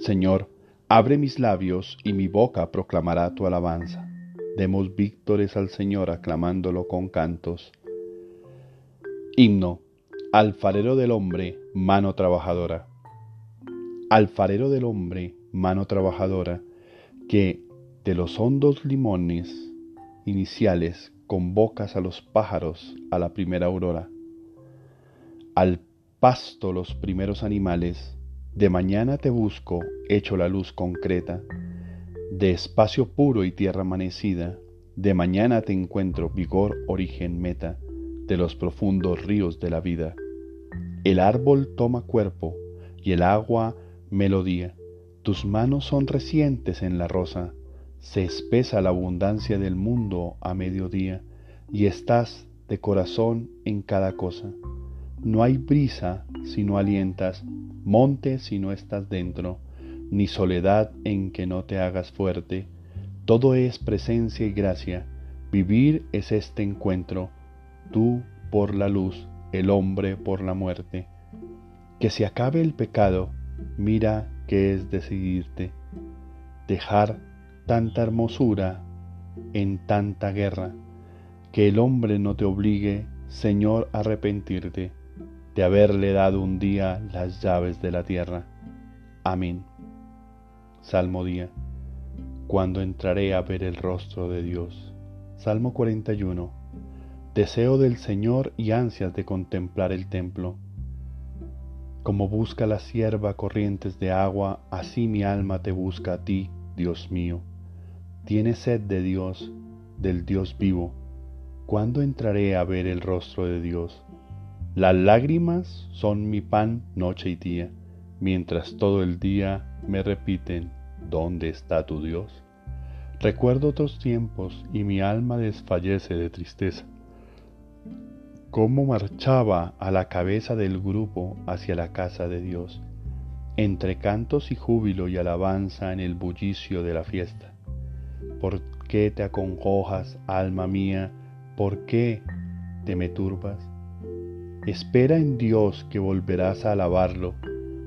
Señor, abre mis labios y mi boca proclamará tu alabanza. Demos víctores al Señor aclamándolo con cantos. Himno. Alfarero del hombre, mano trabajadora. Alfarero del hombre, mano trabajadora, que de los hondos limones iniciales convocas a los pájaros a la primera aurora. Al pasto los primeros animales, de mañana te busco, hecho la luz concreta, de espacio puro y tierra amanecida, de mañana te encuentro vigor, origen, meta, de los profundos ríos de la vida. El árbol toma cuerpo y el agua melodía. Tus manos son recientes en la rosa, se espesa la abundancia del mundo a mediodía y estás de corazón en cada cosa. No hay brisa si no alientas, monte si no estás dentro, ni soledad en que no te hagas fuerte. Todo es presencia y gracia. Vivir es este encuentro, tú por la luz, el hombre por la muerte. Que se acabe el pecado, mira que es decidirte, dejar tanta hermosura en tanta guerra, que el hombre no te obligue, Señor, a arrepentirte de haberle dado un día las llaves de la tierra. Amén. Salmo día. Cuando entraré a ver el rostro de Dios. Salmo 41. Deseo del Señor y ansias de contemplar el templo. Como busca la sierva corrientes de agua, así mi alma te busca a ti, Dios mío. Tiene sed de Dios, del Dios vivo. ¿Cuándo entraré a ver el rostro de Dios? Las lágrimas son mi pan noche y día, mientras todo el día me repiten, ¿dónde está tu Dios? Recuerdo otros tiempos y mi alma desfallece de tristeza. Cómo marchaba a la cabeza del grupo hacia la casa de Dios, entre cantos y júbilo y alabanza en el bullicio de la fiesta. ¿Por qué te acongojas, alma mía? ¿Por qué te me turbas? Espera en Dios que volverás a alabarlo.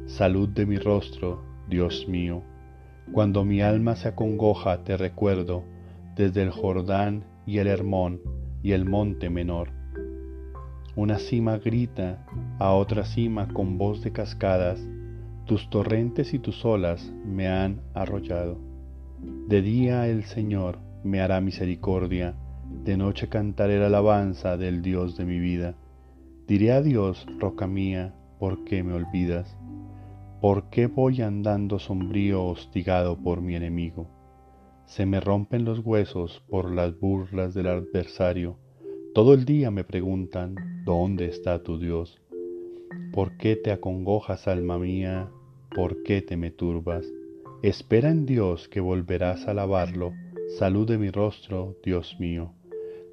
Salud de mi rostro, Dios mío. Cuando mi alma se acongoja, te recuerdo desde el Jordán y el Hermón y el monte menor. Una cima grita a otra cima con voz de cascadas, tus torrentes y tus olas me han arrollado. De día el Señor me hará misericordia, de noche cantaré la alabanza del Dios de mi vida. Diré a Dios, roca mía, ¿por qué me olvidas? ¿Por qué voy andando sombrío hostigado por mi enemigo? Se me rompen los huesos por las burlas del adversario. Todo el día me preguntan, ¿dónde está tu Dios? ¿Por qué te acongojas, alma mía? ¿Por qué te me turbas? Espera en Dios que volverás a alabarlo. Salud de mi rostro, Dios mío.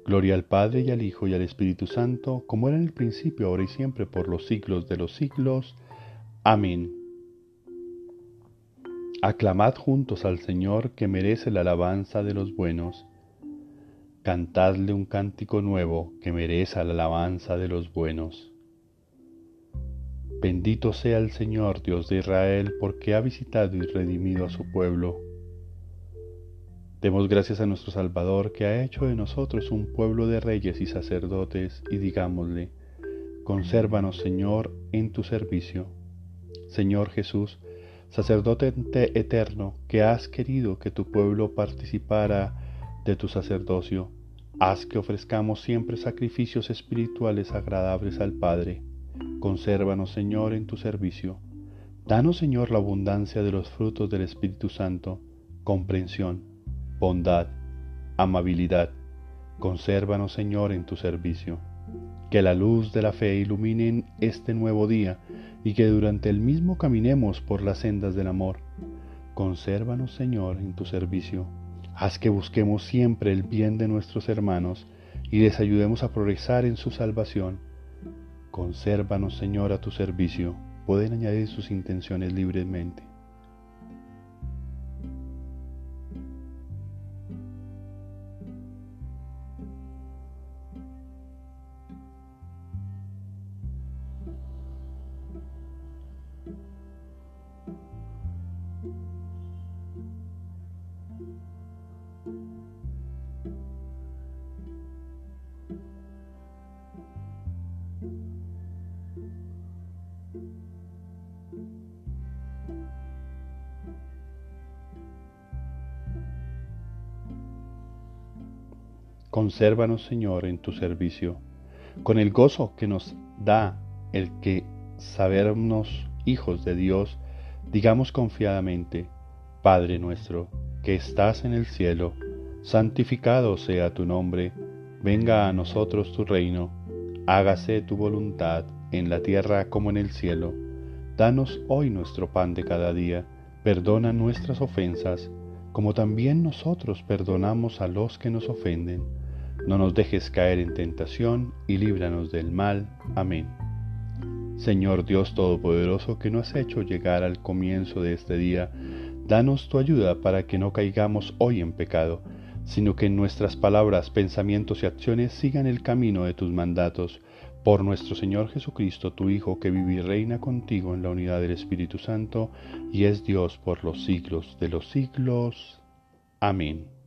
Gloria al Padre y al Hijo y al Espíritu Santo, como era en el principio, ahora y siempre, por los siglos de los siglos. Amén. Aclamad juntos al Señor que merece la alabanza de los buenos. Cantadle un cántico nuevo que merece la alabanza de los buenos. Bendito sea el Señor Dios de Israel, porque ha visitado y redimido a su pueblo Demos gracias a nuestro Salvador que ha hecho de nosotros un pueblo de reyes y sacerdotes y digámosle, consérvanos Señor en tu servicio. Señor Jesús, sacerdote eterno, que has querido que tu pueblo participara de tu sacerdocio, haz que ofrezcamos siempre sacrificios espirituales agradables al Padre. Consérvanos Señor en tu servicio. Danos Señor la abundancia de los frutos del Espíritu Santo, comprensión bondad, amabilidad. Consérvanos, Señor, en tu servicio. Que la luz de la fe ilumine este nuevo día y que durante el mismo caminemos por las sendas del amor. Consérvanos, Señor, en tu servicio. Haz que busquemos siempre el bien de nuestros hermanos y les ayudemos a progresar en su salvación. Consérvanos, Señor, a tu servicio. Pueden añadir sus intenciones libremente. Consérvanos, Señor, en tu servicio, con el gozo que nos da el que sabernos hijos de Dios, digamos confiadamente, Padre nuestro, que estás en el cielo, santificado sea tu nombre, venga a nosotros tu reino, hágase tu voluntad en la tierra como en el cielo. Danos hoy nuestro pan de cada día, perdona nuestras ofensas, como también nosotros perdonamos a los que nos ofenden no nos dejes caer en tentación y líbranos del mal. Amén. Señor Dios Todopoderoso, que nos has hecho llegar al comienzo de este día, danos tu ayuda para que no caigamos hoy en pecado, sino que nuestras palabras, pensamientos y acciones sigan el camino de tus mandatos. Por nuestro Señor Jesucristo, tu Hijo, que vive y reina contigo en la unidad del Espíritu Santo, y es Dios por los siglos de los siglos. Amén.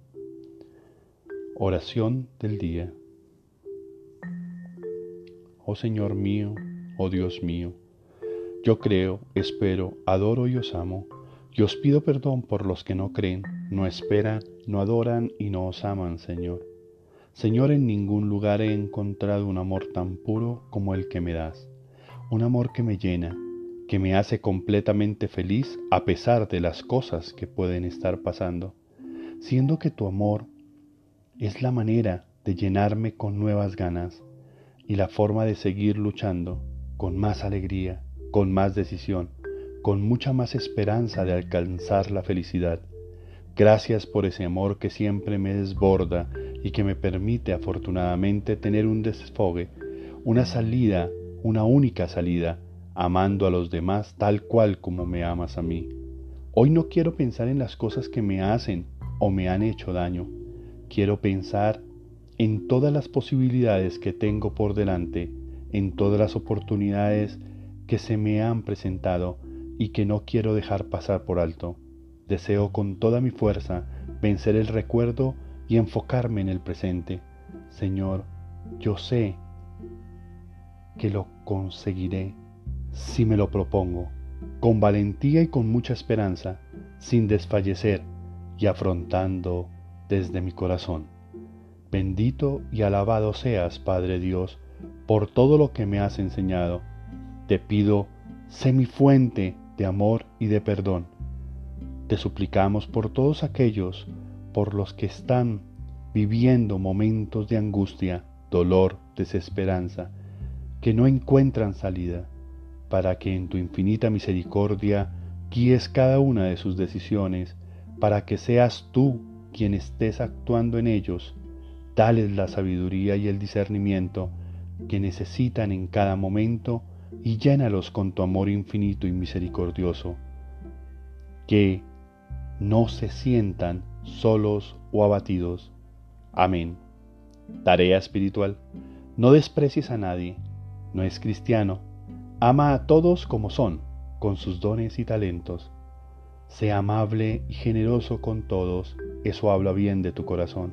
Oración del día. Oh Señor mío, oh Dios mío, yo creo, espero, adoro y os amo, y os pido perdón por los que no creen, no esperan, no adoran y no os aman, Señor. Señor, en ningún lugar he encontrado un amor tan puro como el que me das, un amor que me llena, que me hace completamente feliz a pesar de las cosas que pueden estar pasando, siendo que tu amor es la manera de llenarme con nuevas ganas y la forma de seguir luchando con más alegría, con más decisión, con mucha más esperanza de alcanzar la felicidad. Gracias por ese amor que siempre me desborda y que me permite afortunadamente tener un desfogue, una salida, una única salida, amando a los demás tal cual como me amas a mí. Hoy no quiero pensar en las cosas que me hacen o me han hecho daño Quiero pensar en todas las posibilidades que tengo por delante, en todas las oportunidades que se me han presentado y que no quiero dejar pasar por alto. Deseo con toda mi fuerza vencer el recuerdo y enfocarme en el presente. Señor, yo sé que lo conseguiré si me lo propongo, con valentía y con mucha esperanza, sin desfallecer y afrontando desde mi corazón. Bendito y alabado seas, Padre Dios, por todo lo que me has enseñado. Te pido, sé mi fuente de amor y de perdón. Te suplicamos por todos aquellos por los que están viviendo momentos de angustia, dolor, desesperanza, que no encuentran salida, para que en tu infinita misericordia guíes cada una de sus decisiones, para que seas tú quien estés actuando en ellos, dales la sabiduría y el discernimiento que necesitan en cada momento y llénalos con tu amor infinito y misericordioso. Que no se sientan solos o abatidos. Amén. Tarea espiritual. No desprecies a nadie. No es cristiano. Ama a todos como son, con sus dones y talentos. Sea amable y generoso con todos, eso habla bien de tu corazón.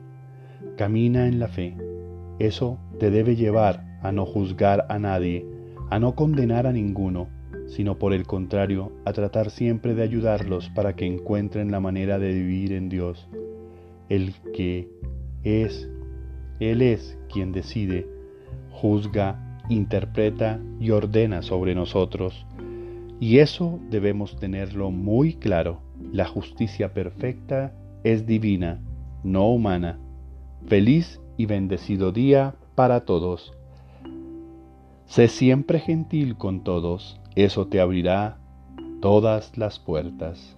Camina en la fe, eso te debe llevar a no juzgar a nadie, a no condenar a ninguno, sino por el contrario, a tratar siempre de ayudarlos para que encuentren la manera de vivir en Dios. El que es, Él es quien decide, juzga, interpreta y ordena sobre nosotros y eso debemos tenerlo muy claro. La justicia perfecta es divina, no humana. Feliz y bendecido día para todos. Sé siempre gentil con todos, eso te abrirá todas las puertas.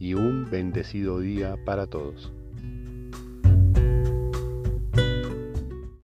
y un bendecido día para todos.